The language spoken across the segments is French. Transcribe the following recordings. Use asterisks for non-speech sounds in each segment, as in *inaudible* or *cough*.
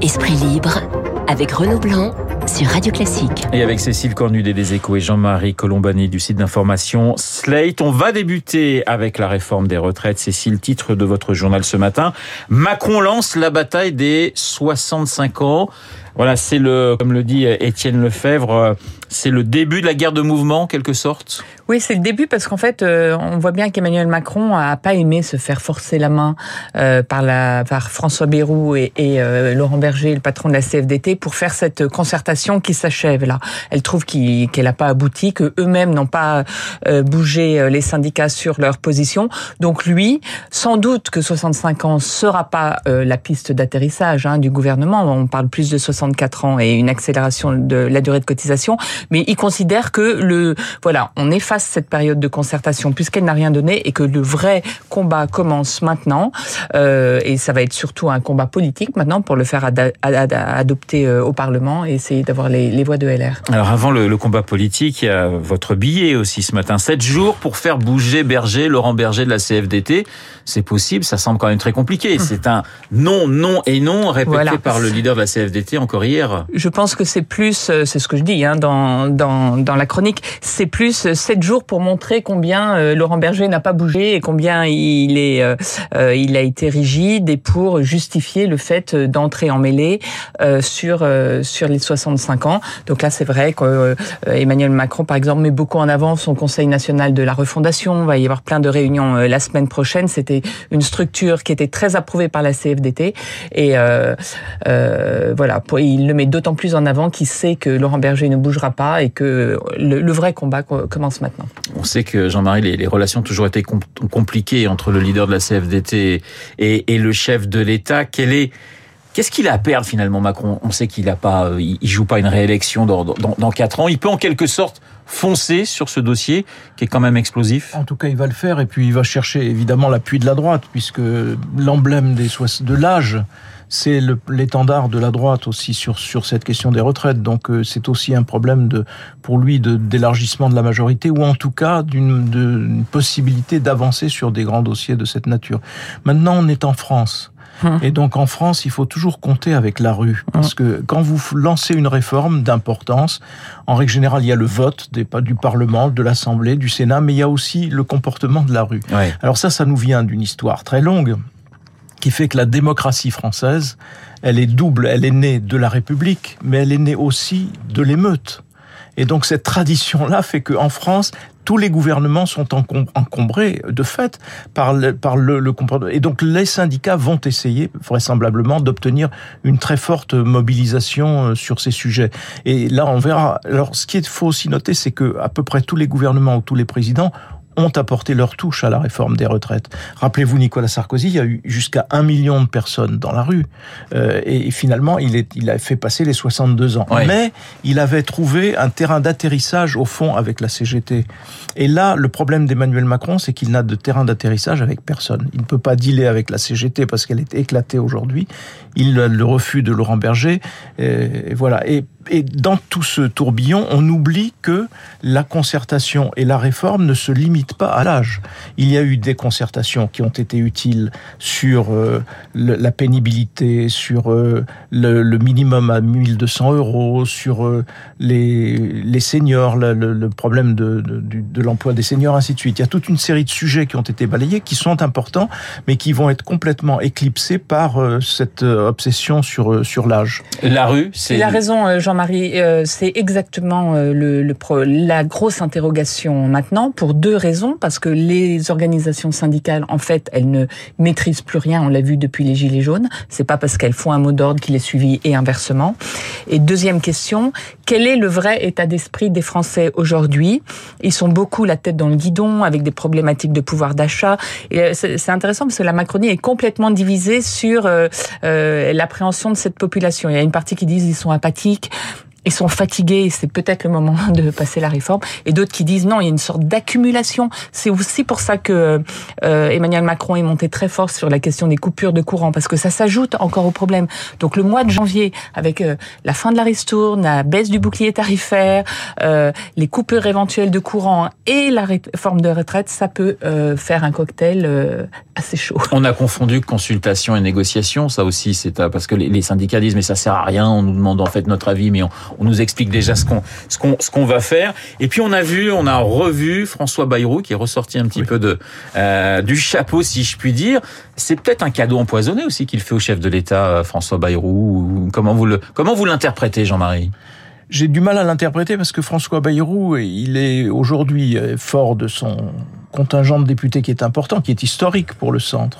Esprit libre avec Renaud Blanc sur Radio Classique. Et avec Cécile Cornudet des Échos et Jean-Marie Colombani du site d'information Slate, on va débuter avec la réforme des retraites. Cécile, titre de votre journal ce matin. Macron lance la bataille des 65 ans. Voilà, c'est le, comme le dit Étienne Lefebvre, c'est le début de la guerre de mouvement, en quelque sorte? Oui, c'est le début parce qu'en fait, euh, on voit bien qu'Emmanuel Macron a pas aimé se faire forcer la main euh, par la par François Bayrou et, et euh, Laurent Berger, le patron de la CFDT, pour faire cette concertation qui s'achève là. Elle trouve qu'elle n'a pas abouti, que eux-mêmes n'ont pas bougé les syndicats sur leur position. Donc lui, sans doute que 65 ans sera pas la piste d'atterrissage hein, du gouvernement. On parle plus de 64 ans et une accélération de la durée de cotisation, mais il considère que le voilà, on est face cette période de concertation puisqu'elle n'a rien donné et que le vrai combat commence maintenant. Euh, et ça va être surtout un combat politique maintenant pour le faire adopter euh, au Parlement et essayer d'avoir les, voix de LR. Alors avant le, combat politique, il y a votre billet aussi ce matin. Sept jours pour faire bouger Berger, Laurent Berger de la CFDT. C'est possible, ça semble quand même très compliqué. Hum. C'est un non, non et non répété par le leader de la CFDT encore hier. Je pense que c'est plus, euh, c'est ce que je dis hein, dans, dans, dans la chronique, c'est plus sept jours pour montrer combien euh, Laurent Berger n'a pas bougé et combien il est, euh, euh, il a été rigide et pour justifier le fait d'entrer en mêlée sur sur les 65 ans. Donc là, c'est vrai que Emmanuel Macron, par exemple, met beaucoup en avant son Conseil national de la refondation. Il va y avoir plein de réunions la semaine prochaine. C'était une structure qui était très approuvée par la CFDT et voilà, il le met d'autant plus en avant qu'il sait que Laurent Berger ne bougera pas et que le vrai combat commence maintenant. On sait que Jean-Marie, les, relations ont toujours été compliquées entre le leader de la CFDT et, le chef de l'État. Quel est Qu'est-ce qu'il a à perdre finalement Macron? On sait qu'il a pas, euh, il joue pas une réélection dans, dans, quatre ans. Il peut en quelque sorte foncer sur ce dossier qui est quand même explosif? En tout cas, il va le faire et puis il va chercher évidemment l'appui de la droite puisque l'emblème de l'âge c'est l'étendard de la droite aussi sur sur cette question des retraites. Donc euh, c'est aussi un problème de pour lui de d'élargissement de la majorité ou en tout cas d'une possibilité d'avancer sur des grands dossiers de cette nature. Maintenant, on est en France. Hum. Et donc en France, il faut toujours compter avec la rue. Parce que quand vous lancez une réforme d'importance, en règle générale, il y a le vote des, du Parlement, de l'Assemblée, du Sénat, mais il y a aussi le comportement de la rue. Alors ça, ça nous vient d'une histoire très longue qui fait que la démocratie française, elle est double. Elle est née de la République, mais elle est née aussi de l'émeute. Et donc cette tradition-là fait qu'en France, tous les gouvernements sont encombrés de fait par le, par le. Et donc les syndicats vont essayer vraisemblablement d'obtenir une très forte mobilisation euh, sur ces sujets. Et là, on verra. Alors, ce qu'il faut aussi noter, c'est que à peu près tous les gouvernements ou tous les présidents ont apporté leur touche à la réforme des retraites. Rappelez-vous Nicolas Sarkozy, il y a eu jusqu'à un million de personnes dans la rue. Euh, et finalement, il, est, il a fait passer les 62 ans. Mais il avait trouvé un terrain d'atterrissage au fond avec la CGT. Et là, le problème d'Emmanuel Macron, c'est qu'il n'a de terrain d'atterrissage avec personne. Il ne peut pas dealer avec la CGT parce qu'elle est éclatée aujourd'hui. Il le refus de Laurent Berger. Et voilà. Et et dans tout ce tourbillon, on oublie que la concertation et la réforme ne se limitent pas à l'âge. Il y a eu des concertations qui ont été utiles sur euh, la pénibilité, sur euh, le, minimum à 1200 euros, sur euh, les, les seniors, le, problème de, de, l'emploi des seniors, ainsi de suite. Il y a toute une série de sujets qui ont été balayés, qui sont importants, mais qui vont être complètement éclipsés par cette obsession sur, sur l'âge. La rue, c'est... Il a raison, Jean Marie, euh, c'est exactement euh, le, le la grosse interrogation maintenant pour deux raisons. Parce que les organisations syndicales, en fait, elles ne maîtrisent plus rien. On l'a vu depuis les Gilets jaunes. C'est pas parce qu'elles font un mot d'ordre qu'il est suivi et inversement. Et deuxième question, quel est le vrai état d'esprit des Français aujourd'hui? Ils sont beaucoup la tête dans le guidon avec des problématiques de pouvoir d'achat. Euh, c'est intéressant parce que la Macronie est complètement divisée sur l'appréhension de cette population. Il y a une partie qui disent ils sont apathiques, ils sont fatigués, c'est peut-être le moment *laughs* de passer la réforme, et d'autres qui disent non, il y a une sorte d'accumulation. C'est aussi pour ça que euh, Emmanuel Macron est monté très fort sur la question des coupures de courant, parce que ça s'ajoute encore au problème. Donc le mois de janvier, avec euh, la fin de la ristourne, la baisse du bouclier tarifaire, euh, les coupures éventuelles de courant et la réforme de retraite, ça peut faire un cocktail assez chaud. On a confondu consultation et négociation, ça aussi c'est parce que les, syndicats disent mais ça sert à rien, on nous demande en fait notre avis, mais on, on nous explique déjà ce qu'on ce qu'on ce qu'on va faire. Et puis on a vu, on a revu François Bayrou qui est ressorti un petit peu de euh, du chapeau si je puis dire. C'est peut-être un cadeau empoisonné aussi qu'il fait au chef de l'État François Bayrou. Comment vous le comment vous l'interprétez Jean-Marie? J'ai du mal à l'interpréter parce que François Bayrou, il est aujourd'hui fort de son contingent de députés qui est important, qui est historique pour le centre.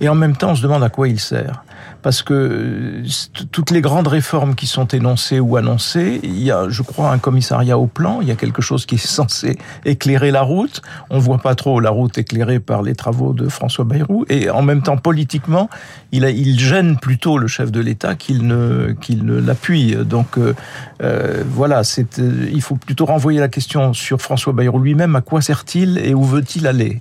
Et en même temps, on se demande à quoi il sert parce que euh, toutes les grandes réformes qui sont énoncées ou annoncées, il y a, je crois, un commissariat au plan, il y a quelque chose qui est *laughs* censé éclairer la route. On voit pas trop la route éclairée par les travaux de François Bayrou, et en même temps, politiquement, il gêne plutôt le chef de l'État qu'il ne, qu'il ne l'appuie. Donc euh, euh voilà, c'est, euh, il faut plutôt renvoyer la question sur François Bayrou lui-même, à quoi sert-il et où veut-il aller?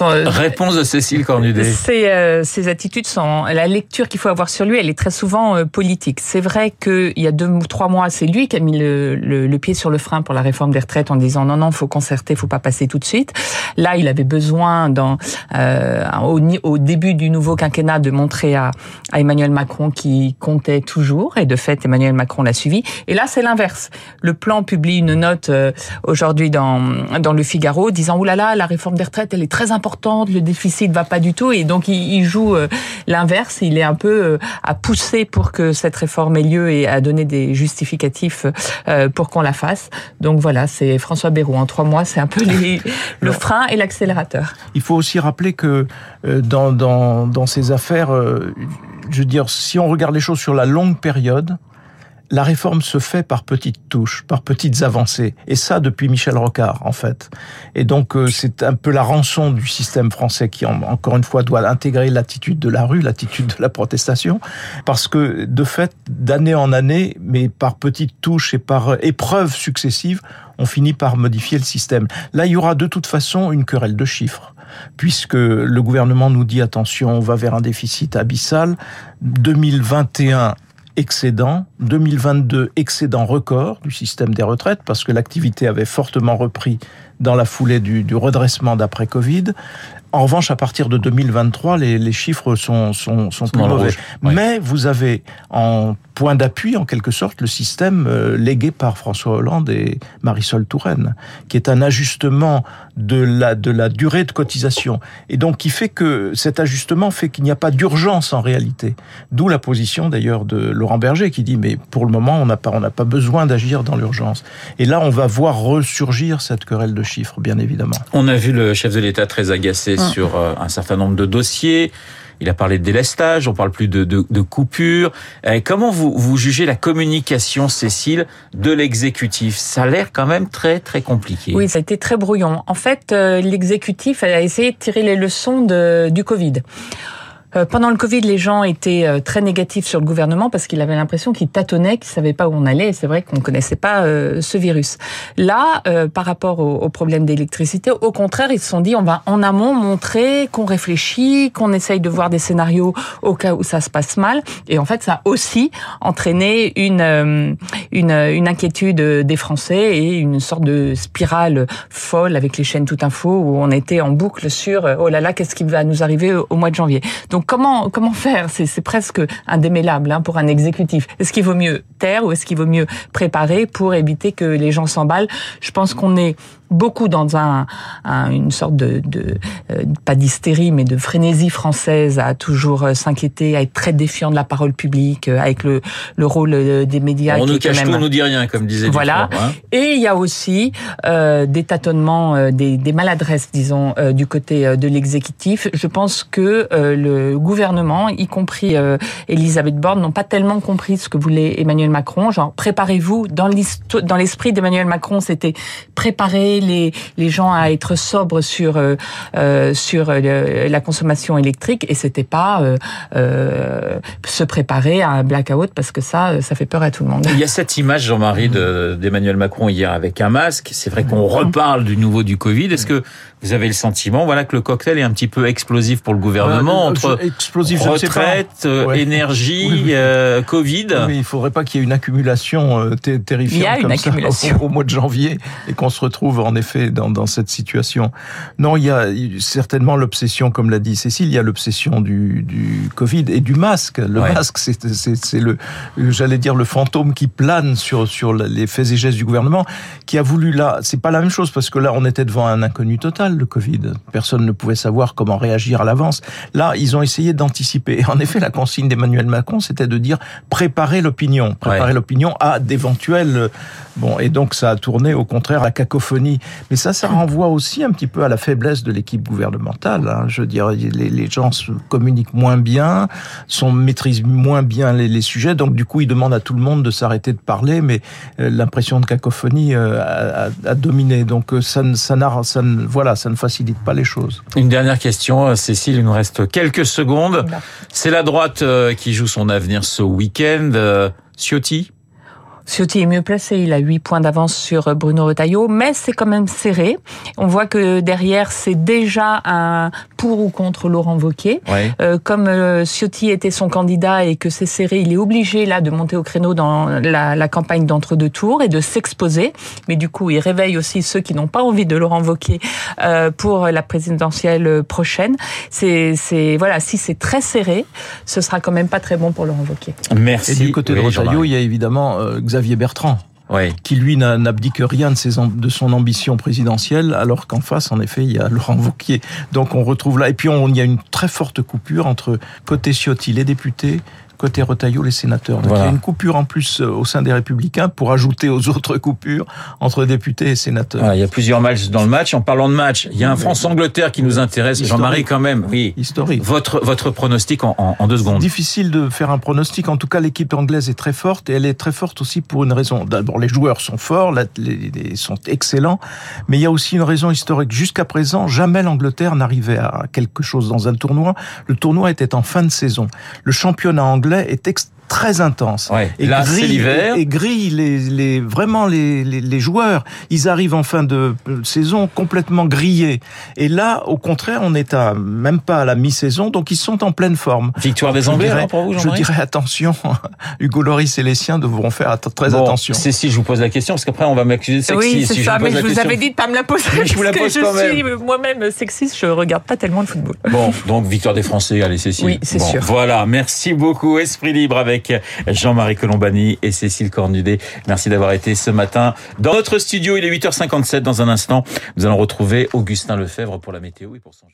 Euh, Réponse de Cécile Cornudet. Ces, euh, ces attitudes sont la lecture qu'il faut avoir sur lui. Elle est très souvent euh, politique. C'est vrai qu'il y a deux ou trois mois, c'est lui qui a mis le, le, le, pied sur le frein pour la réforme des retraites en disant non non, faut concerter, faut pas passer tout de suite. Là, il avait besoin dans euh, au, au, début du nouveau quinquennat de montrer à, à Emmanuel Macron qui comptait toujours et de fait Emmanuel Macron l'a suivi. Et là, c'est l'inverse. Le plan publie une note euh, aujourd'hui dans dans le Figaro disant oulala, là là, la réforme des retraites, elle est très importante importante, le déficit va pas du tout, et donc il, joue euh, l'inverse. Il est un peu euh, à pousser pour que cette réforme ait lieu et à donner des justificatifs euh, pour qu'on la fasse. Donc voilà, c'est François Bayrou. En trois mois, c'est un peu les, *laughs* le frein et l'accélérateur. Il faut aussi rappeler que dans, dans, dans ces affaires, je veux dire, si on regarde les choses sur la longue période, la réforme se fait par petites touches, par petites avancées. Et ça, depuis Michel Rocard, en fait. Et donc, euh, c'est un peu la rançon du système français qui, encore une fois, doit intégrer l'attitude de la rue, l'attitude de la protestation. Parce que, de fait, d'année en année, mais par petites touches et par épreuves successives, on finit par modifier le système. Là, il y aura de toute façon une querelle de chiffres puisque le gouvernement nous dit attention, on va vers un déficit abyssal. 2021 excédent, 2022 excédent record du système des retraites parce que l'activité avait fortement repris dans la foulée du, du redressement d'après Covid. En revanche, à partir de 2023, les, les chiffres sont, sont, sont plus mauvais. Mais vous avez en point d'appui, en quelque sorte, le système euh, légué par François Hollande et Marisol Touraine, qui est un ajustement de la, de la durée de cotisation. Et donc, qui fait que cet ajustement fait qu'il n'y a pas d'urgence en réalité. D'où la position, d'ailleurs, de Laurent Berger, qui dit, mais pour le moment, on n'a pas, on n'a pas besoin d'agir dans l'urgence. Et là, on va voir ressurgir cette querelle de chiffres, bien évidemment. On a vu le chef de l'État très agacé ah. sur euh, un certain nombre de dossiers. Il a parlé de délestage, on parle plus de, de, de coupure. Euh, comment vous, vous jugez la communication, Cécile, de l'exécutif? Ça a l'air quand même très très compliqué. Oui, ça a été très brouillon. En fait, euh, l'exécutif a essayé de tirer les leçons de, du Covid. Euh, pendant le Covid, les gens étaient euh, très négatifs sur le gouvernement parce qu'ils avaient l'impression qu'ils tâtonnaient, qu'ils savaient pas où on allait. C'est vrai qu'on connaissait pas euh, ce virus. Là, par rapport au, au problème d'électricité, au contraire, ils se sont dit on va en amont montrer qu'on réfléchit, qu'on essaye de voir des scénarios au cas où ça se passe mal. Et en fait, ça a aussi entraîné une une, une inquiétude des Français et une sorte de spirale folle avec les chaînes Tout Info où on était en boucle sur oh là là, qu'est-ce qui va nous arriver au mois de janvier? Donc comment comment faire? C'est presque indémêlable hein, pour un exécutif. Est-ce qu'il vaut mieux taire ou est-ce qu'il vaut mieux préparer pour éviter que les gens s'emballent? Je pense qu'on est beaucoup dans un, une sorte de, de euh, pas d'hystérie, mais de frénésie française à toujours euh, s'inquiéter, à être très défiant de la parole publique, euh, avec le, le rôle des médias. On nous cache même... tout, on nous dit rien, comme disait. Voilà. hein. Et il y a aussi euh, des tâtonnements, des, des, maladresses, disons, euh, du côté de l'exécutif. Je pense que euh, le gouvernement, y compris Elisabeth Borne, n'ont pas tellement compris ce que voulait Emmanuel Macron. Genre, préparez-vous. Dans l'esprit d'Emmanuel Macron, c'était préparer les, les gens à être sobres sur euh, sur la consommation électrique et c'était pas euh, se préparer à un blackout parce que ça, ça fait peur à tout le monde. Il y a cette image, Jean-Marie, d'Emmanuel Macron hier avec un masque. C'est vrai qu'on reparle du nouveau du Covid. Est-ce que vous avez le sentiment, voilà, que le cocktail est un petit peu explosif pour le gouvernement entre explosif, retraite, énergie, euh, Covid. mais il faudrait pas qu'il y ait une accumulation euh, terrifiante comme ça *laughs* au, mois de janvier et qu'on se retrouve en effet dans, dans, cette situation. Non, il y a certainement l'obsession, comme l'a dit Cécile, il y a l'obsession du, du Covid et du masque. Le masque, c'est le, j'allais dire le fantôme qui plane sur sur les faits et gestes du gouvernement, qui a voulu là. C'est pas la même chose parce que là, on était devant un inconnu total le Covid. Personne ne pouvait savoir comment réagir à l'avance. Là, ils ont essayé d'anticiper. *laughs* En effet, la consigne d'Emmanuel Macron, c'était de dire préparer l'opinion, préparer l'opinion à d'éventuels bon. Et donc, ça a tourné au contraire à la cacophonie. Mais ça, ça renvoie aussi un petit peu à la faiblesse de l'équipe gouvernementale. Hein. Je veux dire, les, les, gens communiquent moins bien, sont maîtrisent moins bien les, les, sujets. Donc, du coup, ils demandent à tout le monde de s'arrêter de parler. Mais euh, l'impression de cacophonie euh, a, a, dominé. Donc, euh, ça, ça, ça, voilà ça ne facilite pas les choses. Une dernière question, euh, Cécile, il nous reste quelques secondes. C'est la droite euh, qui joue son avenir ce week-end. Euh, Ciotti? Ciotti est mieux placé, il a 8 points d'avance sur Bruno Retailleau, mais c'est quand même serré. On voit que derrière, c'est déjà un pour ou contre Laurent Wauquiez. Euh, comme euh, Ciotti était son candidat et que c'est serré, il est obligé là de monter au créneau dans la, la campagne d'entre-deux tours et de s'exposer. Mais du coup, il réveille aussi ceux qui n'ont pas envie de Laurent Wauquiez euh, pour la présidentielle prochaine. C'est, c'est voilà, si c'est très serré, ce sera quand même pas très bon pour Laurent Wauquiez. Merci. Et du côté de Retailleau, il y a évidemment euh, Xavier Bertrand. Qui lui n'abdique rien de, ses, de son ambition présidentielle, alors qu'en face, en effet, il y a Laurent Wauquiez. Donc on retrouve là, et puis on, il y a une très forte coupure entre côté Ciotti, les députés, côté Retailleau, les sénateurs. Donc il y a une coupure en plus euh, au sein des Républicains pour ajouter aux autres coupures entre députés et sénateurs. il y a plusieurs matchs dans le match. En parlant de match, il y a un France-Angleterre qui nous intéresse. Jean-Marie, quand même, oui. Historique. Votre, votre pronostic en, en, deux secondes. Difficile de faire un pronostic. En tout cas, l'équipe anglaise est très forte et elle est très forte aussi pour une raison. D'abord, les joueurs sont forts, les, sont excellents, mais il y a aussi une raison historique. Jusqu'à présent, jamais l'Angleterre n'arrivait à quelque chose dans un tournoi. Le tournoi était en fin de saison. Le championnat anglais est très intense. Et là, c'est l'hiver. Et grille les, les, vraiment les, les, les, joueurs. Ils arrivent en fin de saison complètement grillés. Et là, au contraire, on est à même pas à la mi-saison, donc ils sont en pleine forme. Victoire des Anglais, dirais, pour vous, Je dirais attention. *laughs* Hugo Loris et les siens devront faire très bon, attention. C'est si je vous pose la question, parce qu'après on va m'accuser de sexisme. Oui, c'est si ça. Je mais je vous avais dit de pas me la poser. *laughs* Mais je vous la pose quand je suis moi-même sexiste. Je regarde pas tellement le football. Bon, donc victoire des Français. Allez, Cécile. Oui, c'est bon, sûr. Voilà. Merci beaucoup. Esprit libre avec Jean-Marie Marie Colombani et Cécile Cornudet. Merci d'avoir été ce matin dans notre studio. Il est 8h57. Dans un instant, nous allons retrouver Augustin Lefebvre pour la météo et pour son